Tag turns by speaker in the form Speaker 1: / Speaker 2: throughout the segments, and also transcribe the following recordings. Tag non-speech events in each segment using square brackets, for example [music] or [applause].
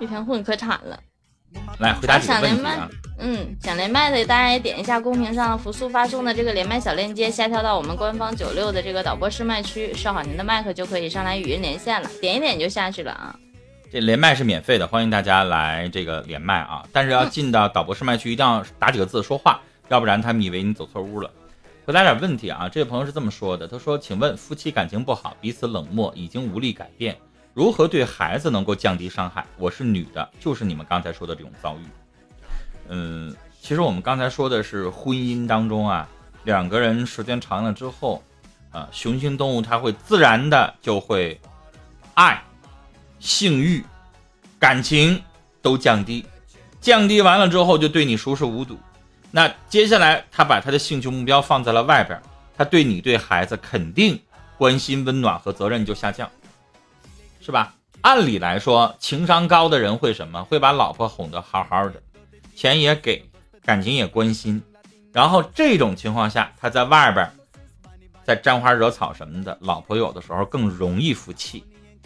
Speaker 1: 一天混可惨了。
Speaker 2: 来回答几个
Speaker 1: 想连麦
Speaker 2: 问题啊。，
Speaker 1: 嗯，想连麦的大家也点一下公屏上福速发送的这个连麦小链接，下跳到我们官方九六的这个导播试麦区，设好您的麦克就可以上来语音连线了，点一点就下去了啊。
Speaker 2: 这连麦是免费的，欢迎大家来这个连麦啊！但是要进到导播试麦区，一定要打几个字说话，要不然他们以为你走错屋了。回答点问题啊，这位朋友是这么说的，他说：“请问夫妻感情不好，彼此冷漠，已经无力改变，如何对孩子能够降低伤害？我是女的，就是你们刚才说的这种遭遇。”嗯，其实我们刚才说的是婚姻当中啊，两个人时间长了之后，啊，雄性动物它会自然的就会爱。性欲、感情都降低，降低完了之后就对你熟视无睹。那接下来他把他的兴趣目标放在了外边，他对你对孩子肯定关心、温暖和责任就下降，是吧？按理来说，情商高的人会什么？会把老婆哄得好好的，钱也给，感情也关心。然后这种情况下，他在外边再沾花惹草什么的，老婆有的时候更容易服气。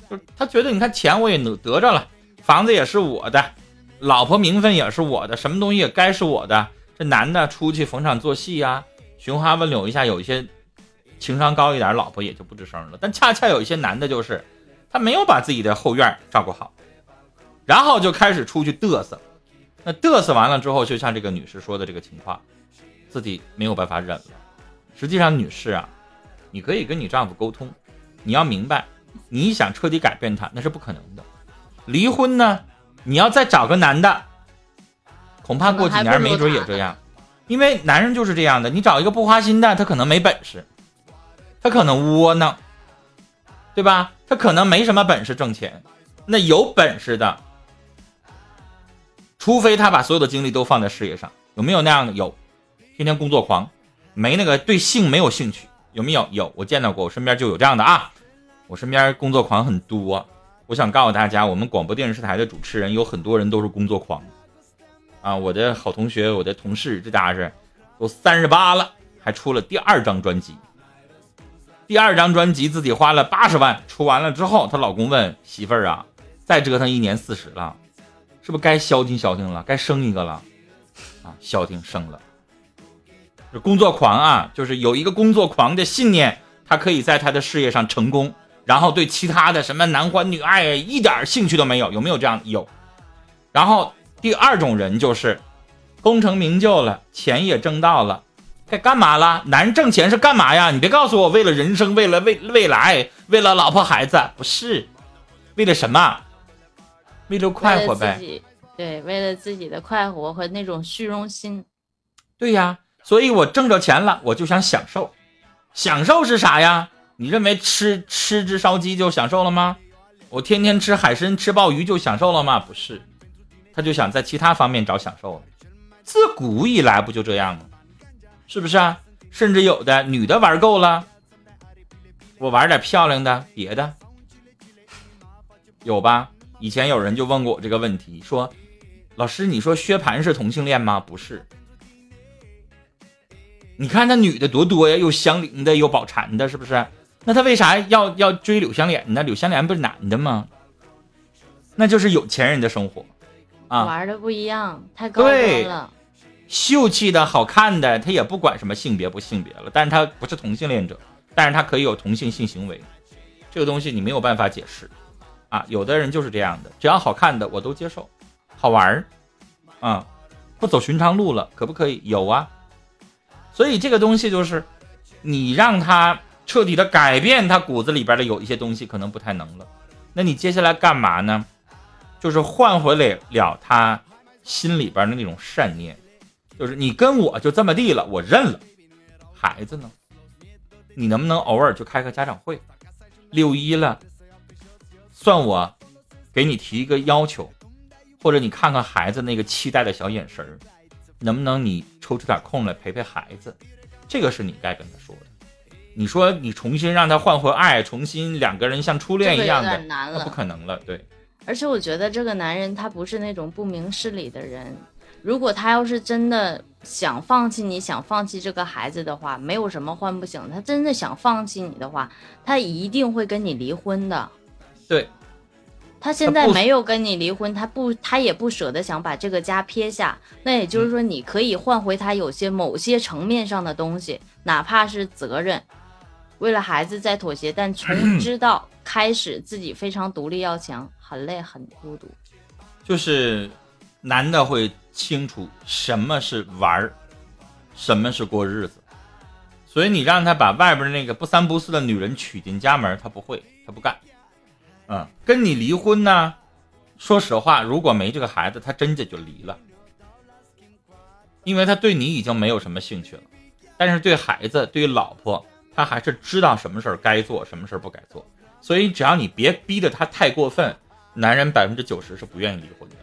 Speaker 2: 就他觉得，你看钱我也得得着了，房子也是我的，老婆名分也是我的，什么东西也该是我的。这男的出去逢场作戏呀、寻花问柳一下，有一些情商高一点，老婆也就不吱声了。但恰恰有一些男的，就是他没有把自己的后院照顾好，然后就开始出去嘚瑟。那嘚瑟完了之后，就像这个女士说的这个情况，自己没有办法忍了。实际上，女士啊，你可以跟你丈夫沟通，你要明白。你想彻底改变他，那是不可能的。离婚呢，你要再找个男的，恐怕过几年没准也这样，因为男人就是这样的。你找一个不花心的，他可能没本事，他可能窝囊，对吧？他可能没什么本事挣钱。那有本事的，除非他把所有的精力都放在事业上，有没有那样的？有，天天工作狂，没那个对性没有兴趣，有没有？有，我见到过，我身边就有这样的啊。我身边工作狂很多，我想告诉大家，我们广播电视台的主持人有很多人都是工作狂，啊，我的好同学，我的同事，这家是都三十八了，还出了第二张专辑，第二张专辑自己花了八十万，出完了之后，她老公问媳妇儿啊，再折腾一年四十了，是不是该消停消停了，该生一个了？啊，消停生了，这工作狂啊，就是有一个工作狂的信念，他可以在他的事业上成功。然后对其他的什么男欢女爱一点兴趣都没有，有没有这样？有。然后第二种人就是功成名就了，钱也挣到了，该干嘛了？男人挣钱是干嘛呀？你别告诉我为了人生，为了未未来，为了老婆孩子，不是，为了什么？为了快活呗。
Speaker 1: 对，为了自己的快活和那种虚荣心。
Speaker 2: 对呀，所以我挣着钱了，我就想享受。享受是啥呀？你认为吃吃只烧鸡就享受了吗？我天天吃海参、吃鲍鱼就享受了吗？不是，他就想在其他方面找享受了。自古以来不就这样吗？是不是啊？甚至有的女的玩够了，我玩点漂亮的别的，有吧？以前有人就问过我这个问题，说：“老师，你说薛蟠是同性恋吗？”不是。你看那女的多多呀，又香菱的，又宝蟾的，是不是？那他为啥要要追柳香莲呢？柳香莲不是男的吗？那就是有钱人的生活，啊，
Speaker 1: 玩的不一样，太高端了。
Speaker 2: 秀气的好看的，他也不管什么性别不性别了，但是他不是同性恋者，但是他可以有同性性行为，这个东西你没有办法解释，啊，有的人就是这样的，只要好看的我都接受，好玩儿，啊，不走寻常路了，可不可以？有啊。所以这个东西就是，你让他彻底的改变他骨子里边的有一些东西，可能不太能了。那你接下来干嘛呢？就是换回来了他心里边的那种善念，就是你跟我就这么地了，我认了。孩子呢？你能不能偶尔就开个家长会？六一了，算我给你提一个要求，或者你看看孩子那个期待的小眼神儿。能不能你抽出点空来陪陪孩子？这个是你该跟他说的。你说你重新让他换回爱，重新两个人像初恋一样的，
Speaker 1: 那
Speaker 2: 不可能了。对。
Speaker 1: 而且我觉得这个男人他不是那种不明事理的人。如果他要是真的想放弃你，想放弃这个孩子的话，没有什么换不醒。他真的想放弃你的话，他一定会跟你离婚的。
Speaker 2: 对。
Speaker 1: 他现在没有跟你离婚，他不，他也不舍得想把这个家撇下。那也就是说，你可以换回他有些某些层面上的东西，哪怕是责任，为了孩子在妥协，但从知道开始自己非常独立要强，很累很孤独。
Speaker 2: 就是男的会清楚什么是玩儿，什么是过日子，所以你让他把外边那个不三不四的女人娶进家门，他不会，他不干。嗯，跟你离婚呢？说实话，如果没这个孩子，他真的就离了，因为他对你已经没有什么兴趣了。但是对孩子，对于老婆，他还是知道什么事儿该做，什么事儿不该做。所以只要你别逼得他太过分，男人百分之九十是不愿意离婚的。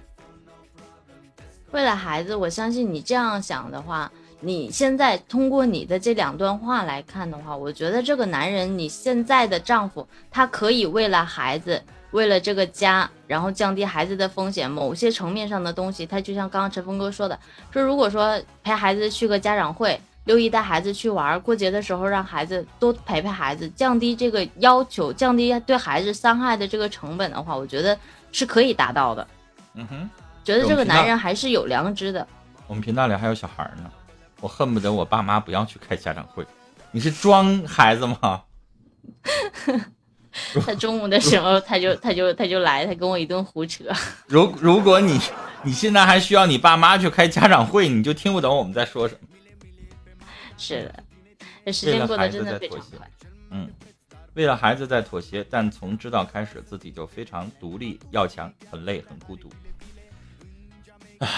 Speaker 1: 为了孩子，我相信你这样想的话，你现在通过你的这两段话来看的话，我觉得这个男人，你现在的丈夫，他可以为了孩子，为了这个家，然后降低孩子的风险，某些层面上的东西，他就像刚刚陈峰哥说的，说如果说陪孩子去个家长会，六一带孩子去玩，过节的时候让孩子多陪陪孩子，降低这个要求，降低对孩子伤害的这个成本的话，我觉得是可以达到的。
Speaker 2: 嗯哼，
Speaker 1: 觉得这个男人还是有良知的。
Speaker 2: 我们频道里还有小孩呢，我恨不得我爸妈不要去开家长会。你是装孩子吗？[laughs]
Speaker 1: 他中午的时候，他就他就他就来，他跟我一顿胡扯。
Speaker 2: 如如果你你现在还需要你爸妈去开家长会，你就听不懂我们在说什么。
Speaker 1: 是的，这时间过得真的非常快。
Speaker 2: 嗯，为了孩子在妥协，但从知道开始，自己就非常独立要强，很累很孤独。唉，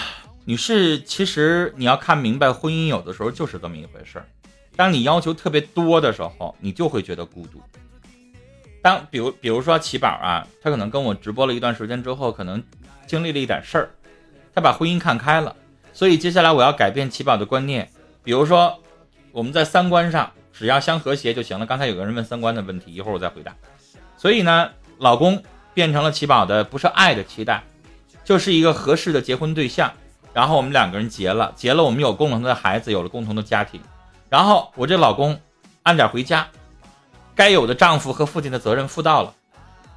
Speaker 2: 女士，其实你要看明白，婚姻有的时候就是这么一回事儿。当你要求特别多的时候，你就会觉得孤独。当比如比如说奇宝啊，他可能跟我直播了一段时间之后，可能经历了一点事儿，他把婚姻看开了，所以接下来我要改变奇宝的观念，比如说我们在三观上只要相和谐就行了。刚才有个人问三观的问题，一会儿我再回答。所以呢，老公变成了奇宝的不是爱的期待，就是一个合适的结婚对象。然后我们两个人结了，结了我们有共同的孩子，有了共同的家庭。然后我这老公按点回家，该有的丈夫和父亲的责任负到了。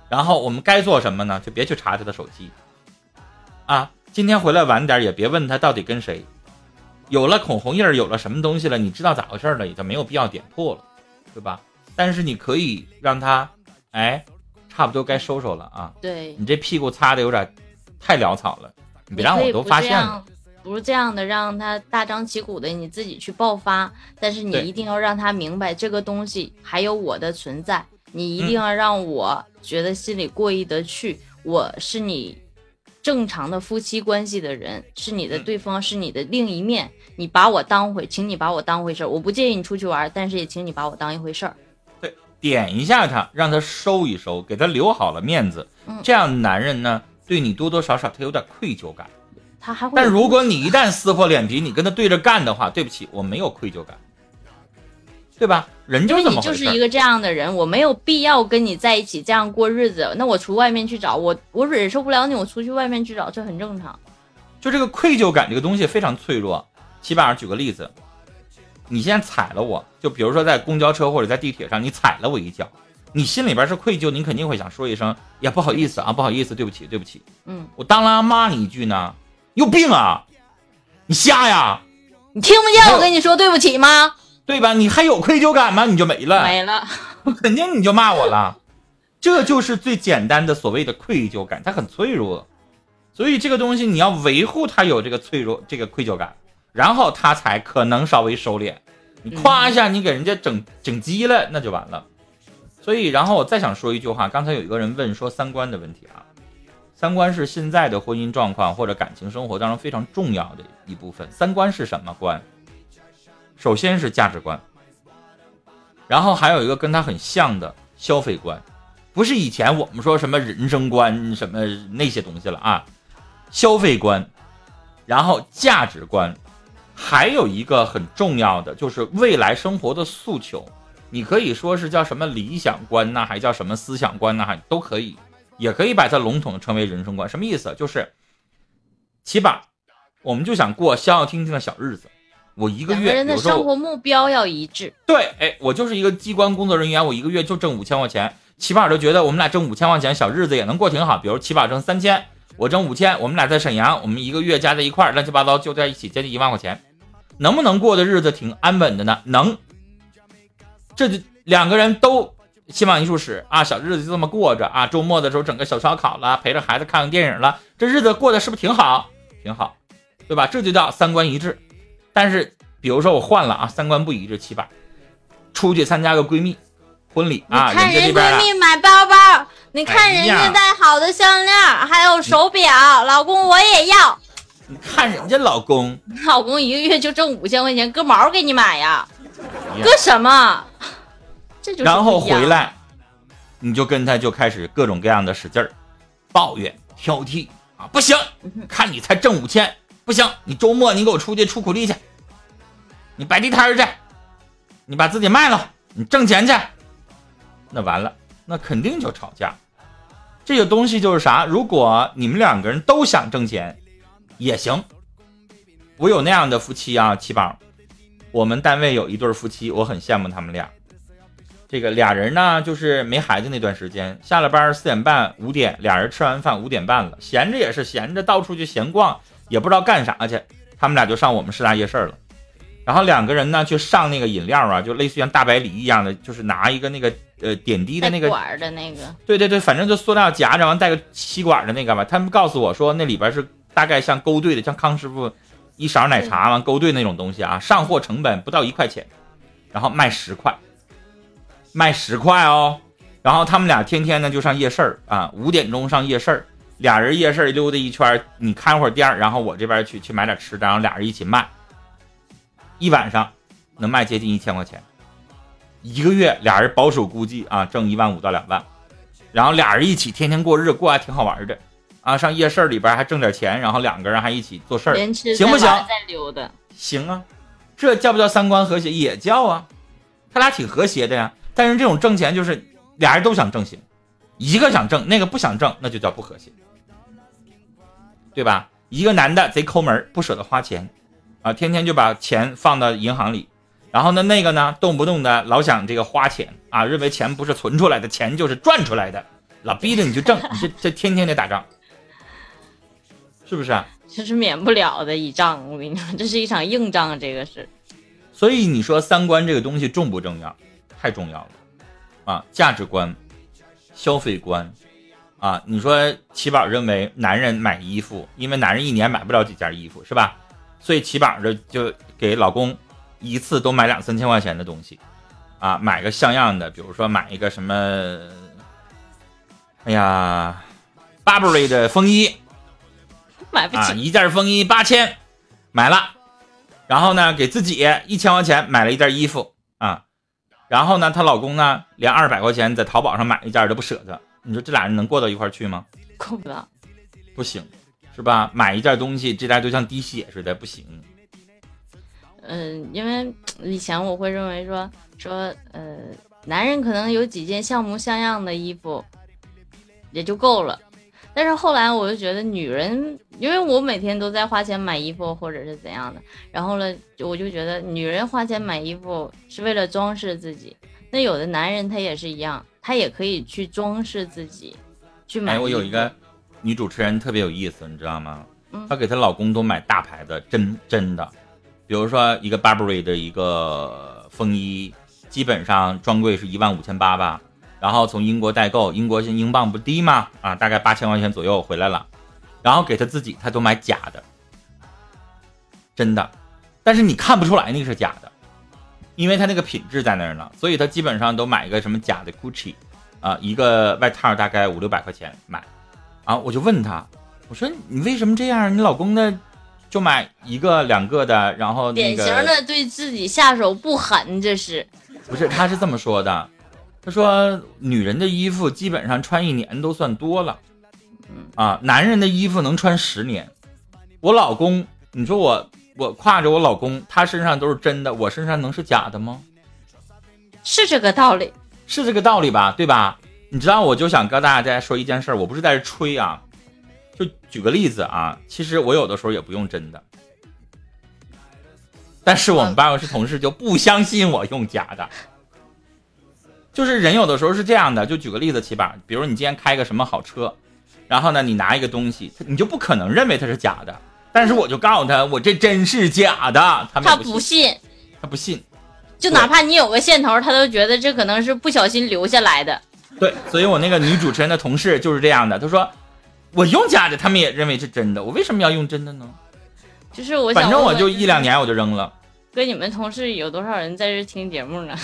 Speaker 2: 然后我们该做什么呢？就别去查他的手机，啊，今天回来晚点也别问他到底跟谁。有了口红印儿，有了什么东西了，你知道咋回事了，也就没有必要点破了，对吧？但是你可以让他，哎，差不多该收收了啊！
Speaker 1: 对，
Speaker 2: 你这屁股擦的有点太潦草了，你别让我都发现了。
Speaker 1: 不是这样的，让他大张旗鼓的你自己去爆发，但是你一定要让他明白这个东西还有我的存在，你一
Speaker 2: 嗯
Speaker 1: 定要让我觉得心里过意得去，我是你正常的夫妻关系的人，是你的
Speaker 2: 嗯
Speaker 1: 对方，是你的另一面，你把我当回，请你把我当回事儿，我不介意你出去玩，但是也请你把我当一回事儿。
Speaker 2: 对点一下他，让他收一收，给他留好了面子。
Speaker 1: 嗯
Speaker 2: 这样男人呢，对你多多少少他有点愧疚感。
Speaker 1: 他还会
Speaker 2: 但如果你一旦撕破脸皮，你跟他对着干的话，对不起，我没有愧疚感，对吧？人就
Speaker 1: 是你。就是一个这样的人，我没有必要跟你在一起这样过日子。那我出外面去找我，我忍受不了你，我出去外面去找，这很正常。
Speaker 2: 就这个愧疚感这个东西非常脆弱。起码举个例子，你现在踩了我，就比如说在公交车或者在地铁上，你踩了我一脚，你心里边是愧疚，你肯定会想说一声呀不好意思啊，不好意思，对不起，对不起。
Speaker 1: 嗯，
Speaker 2: 我当然骂你一句呢，你有病啊，你瞎呀，
Speaker 1: 你听不见我跟你说对不起吗？
Speaker 2: 对吧？你还有愧疚感吗？你就没了，
Speaker 1: 没了。
Speaker 2: 肯定你就骂我了。这就是最简单的所谓的愧疚感，它很脆弱，所以这个东西你要维护它有这个脆弱、这个愧疚感，然后它才可能稍微收敛。你夸一下，你给人家整整急了，那就完了。所以，然后我再想说一句话，刚才有一个人问说三观的问题啊，三观是现在的婚姻状况或者感情生活当中非常重要的一部分。三观是什么观？首先是价值观，然后还有一个跟它很像的消费观，不是以前我们说什么人生观什么那些东西了啊，消费观，然后价值观，还有一个很重要的就是未来生活的诉求，你可以说是叫什么理想观呐、还叫什么思想观呐、还都可以，也可以把它笼统地称为人生观。什么意思？就是起码我们就想过消消停停的小日子。我一个月，
Speaker 1: 两个人的生活目标要一致。
Speaker 2: 对，哎，我就是一个机关工作人员，我一个月就挣五千块钱。起码就觉得我们俩挣五千块钱，小日子也能过挺好。比如起码挣三千，我挣五千，我们俩在沈阳，我们一个月加在一块儿，乱七八糟就在一起，接近一万块钱，能不能过的日子挺安稳的呢？能。这就两个人都心往一处使啊，小日子就这么过着啊。周末的时候整个小烧烤了，陪着孩子看看电影了，这日子过得是不是挺好？挺好，对吧？这就叫三观一致。但是比如说我换了啊，三观不一致，起码出去参加个闺蜜婚礼啊，
Speaker 1: 看人闺蜜买包包，你看人家戴好的项链，还有手表，老公我也要。
Speaker 2: 你看人家老公，
Speaker 1: 老公一个月就挣五千块钱，割毛给你买呀？
Speaker 2: 呀
Speaker 1: 割什么？这就是
Speaker 2: 然后回来，你就跟他就开始各种各样的使劲儿，抱怨挑剔啊，不行，看你才挣五千，不行，你周末你给我出去出苦力去，你摆地摊儿去，你把自己卖了，你挣钱去，那完了，那肯定就吵架。这个东西就是啥？如果你们两个人都想挣钱，也行。我有那样的夫妻啊，七宝，我们单位有一对夫妻，我很羡慕他们俩。这个俩人呢，就是没孩子那段时间，下了班四点半、五点，俩人吃完饭五点半了，闲着也是闲着，到处去闲逛，也不知道干啥去。他们俩就上我们师大夜市了，然后两个人呢去上那个饮料啊，就类似于像大白梨一样的，就是拿一个那个呃点滴的那个
Speaker 1: 管的那个，
Speaker 2: 对对对，反正就塑料夹着，完带个吸管的那个吧。他们告诉我说，那里边是大概像勾兑的，像康师傅一勺奶茶完勾兑那种东西啊，上货成本不到一块钱，然后卖十块，卖十块哦。然后他们俩天天呢就上夜市儿啊，五点钟上夜市儿，俩人夜市儿溜达一圈儿，你看会儿店儿，然后我这边去去买点吃的，然后俩人一起卖，一晚上能卖接近一千块钱。一个月俩人保守估计啊，挣一万五到两万，然后俩人一起天天过日，过还挺好玩的啊。上夜市里边还挣点钱，然后两个人还一起做事儿，行不行
Speaker 1: 再溜达。
Speaker 2: 行啊，这叫不叫三观和谐？也叫啊，他俩挺和谐的呀。但是这种挣钱就是俩人都想挣钱，一个想挣，那个不想挣，那就叫不和谐，对吧？一个男的贼抠门，不舍得花钱啊，天天就把钱放到银行里。然后呢，那个呢，动不动的老想这个花钱啊，认为钱不是存出来的，钱就是赚出来的，老逼着你去挣，你这这天天得打仗，是不是啊？
Speaker 1: 这是免不了的一仗，我跟你说，这是一场硬仗，这个是。
Speaker 2: 所以你说三观这个东西重不重要？太重要了啊！价值观、消费观啊！你说齐宝认为男人买衣服，因为男人一年买不了几件衣服，是吧？所以齐宝这就给老公一次都买两三千块钱的东西啊，买个像样的，比如说买一个什么，哎呀，Burberry 的风衣，啊，
Speaker 1: 买不起，
Speaker 2: 一件风衣八千，买了，然后呢，给自己一千块钱买了一件衣服啊，然后呢，她老公呢，连二百块钱在淘宝上买一件都不舍得，你说这俩人能过到一块去吗？
Speaker 1: 过不到。
Speaker 2: 不行，是吧？买一件东西，这俩就像滴血似的，不行。
Speaker 1: 嗯，因为 [tsk] 以前我会认为说说，呃，男人可能有几件像模像样的衣服也就够了，但是后来我就觉得女人，因为我每天都在花钱买衣服或者是怎样的，然后呢，我就觉得女人花钱买衣服是为了装饰自己，那有的男人他也是一样，他也可以去装饰自己，去买
Speaker 2: 哎，我有一个女主持人特别有意思，你知道吗
Speaker 1: 嗯？
Speaker 2: 她给她老公都买大牌的，真真的，比如说一个 Burberry 的一个风衣，基本上专柜是一万五千八吧，然后从英国代购，英国现在英镑不低嘛，啊，大概八千块钱左右回来了，然后给他自己，他都买假的，真的，但是你看不出来那个是假的，因为他那个品质在那儿呢，所以他基本上都买一个什么假的 Gucci，啊，一个外套大概五六百块钱买。啊，我就问他，我说你为什么这样？你老公呢，就买一个两个的，然后那
Speaker 1: 典型的对自己下手不狠，这是。
Speaker 2: 不是，他是这么说的，他说女人的衣服基本上穿一年都算多了，啊，男人的衣服能穿十年。我老公，你说我我挎着我老公，他身上都是真的，我身上能是假的吗？
Speaker 1: 是这个道理。
Speaker 2: 是这个道理吧？对吧？你知道，我就想跟大家说一件事儿，我不是在这吹啊，就举个例子啊，其实我有的时候也不用真的，但是我们办公室同事就不相信我用假的，就是人有的时候是这样的，就举个例子，起吧，比如你今天开个什么好车，然后呢，你拿一个东西，你就不可能认为它是假的，但是我就告诉他，我这真是假的，他
Speaker 1: 他
Speaker 2: 不
Speaker 1: 信，
Speaker 2: 他不信，
Speaker 1: 就哪怕你有个线头，他都觉得这可能是不小心留下来的。
Speaker 2: 对，所以我那个女主持人的同事就是这样的，她说我用假的，他们也认为是真的，我为什么要用真的呢？
Speaker 1: 就是我，
Speaker 2: 反正我就一两年我就扔了。
Speaker 1: 跟你们同事有多少人在这听节目呢？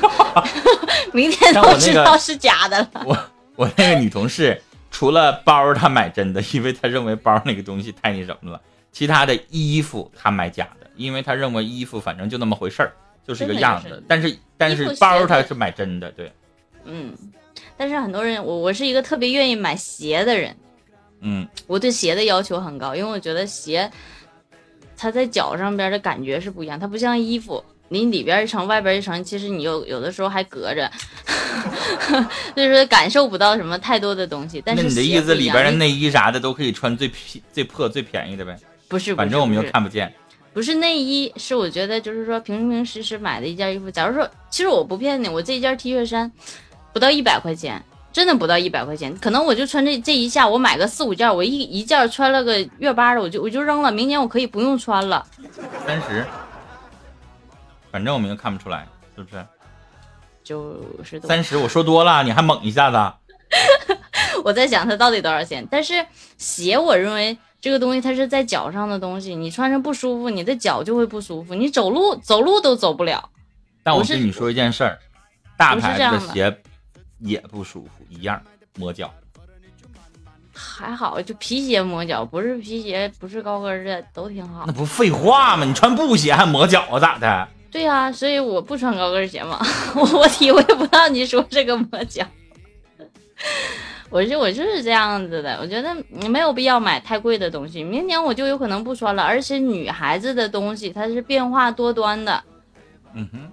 Speaker 1: [laughs] [laughs] 明天都知道是假的了。
Speaker 2: 我我那个女同事，除了包她买真的，因为她认为包那个东西太那什么了。其他的衣服她买假的，因为她认为衣服反正就那么回事儿，就是个样子。但是但是包她是买真的，对。
Speaker 1: 嗯，但是很多人，我我是一个特别愿意买鞋的人。
Speaker 2: 嗯，
Speaker 1: 我对鞋的要求很高，因为我觉得鞋。它在脚上边的感觉是不一样，它不像衣服，你里边一层，外边一层，其实你有有的时候还隔着，[laughs] 所以说感受不到什么太多的东西。但是
Speaker 2: 你的意思里边的内衣啥的都可以穿最便、最破、最便宜的呗？
Speaker 1: 不是，
Speaker 2: 反正我们又看不见。
Speaker 1: 不是内衣，是我觉得就是说平平实实买的一件衣服。假如说，其实我不骗你，我这一件 T 恤衫不到一百块钱。真的不到一百块钱，可能我就穿这这一下，我买个四五件，我一一件穿了个月八的，我就我就扔了，明年我可以不用穿了。
Speaker 2: 三十，反正我们又看不出来，是不是？
Speaker 1: 就是
Speaker 2: 三十，我说多了，你还猛一下子。[laughs]
Speaker 1: 我在想它到底多少钱？但是鞋，我认为这个东西它是在脚上的东西，你穿上不舒服，你的脚就会不舒服，你走路走路都走不了。
Speaker 2: 但我跟你说一件事儿，大牌子的鞋。也不舒服，一样磨脚。
Speaker 1: 还好，就皮鞋磨脚，不是皮鞋，不是高跟的，都挺好。
Speaker 2: 那不废话吗？你穿布鞋还磨脚啊？咋的？
Speaker 1: 对呀，所以我不穿高跟鞋嘛。[laughs] 我体会不到你说这个磨脚。我就我就是这样子的，我觉得你没有必要买太贵的东西。明年我就有可能不穿了，而且女孩子的东西它是变化多端的。
Speaker 2: 嗯哼。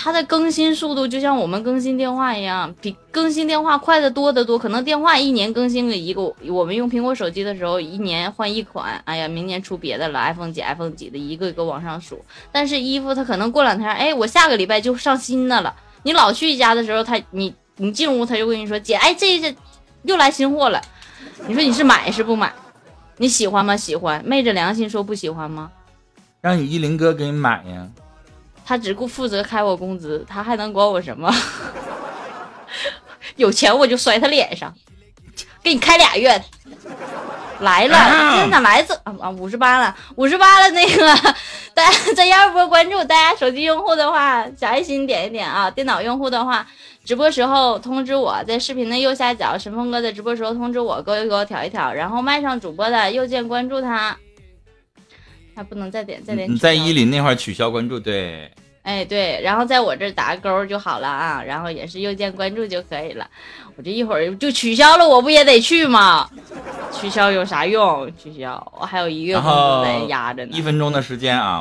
Speaker 1: 它的更新速度就像我们更新电话一样，比更新电话快的多得多。可能电话一年更新个一个，我们用苹果手机的时候，一年换一款。哎呀，明年出别的了，iPhone 几，iPhone 几的，一个一个往上数。但是衣服它可能过两天，哎，我下个礼拜就上新的了。你老去一家的时候，他你你进屋他就跟你说，姐，哎，这这又来新货了。你说你是买是不买？你喜欢吗？喜欢。昧着良心说不喜欢吗？
Speaker 2: 让你依林哥给你买呀。
Speaker 1: 他只顾负责开我工资，他还能管我什么？[laughs] 有钱我就摔他脸上，给你开俩月。来了，今天咋来这啊啊？五十八了，五十八了。那个，大家在幺二波关注，大家手机用户的话，小爱心点一点啊。电脑用户的话，直播时候通知我，在视频的右下角，神风哥在直播时候通知我，勾一勾，挑一挑。然后麦上主播的右键关注他。还不能再点再点。
Speaker 2: 你在伊林那块取消关注，对。
Speaker 1: 哎对，然后在我这打个勾就好了啊，然后也是右键关注就可以了。我这一会儿就取消了，我不也得去吗？取消有啥用？取消，我还有一月工资在压着呢。
Speaker 2: 一分钟的时间啊。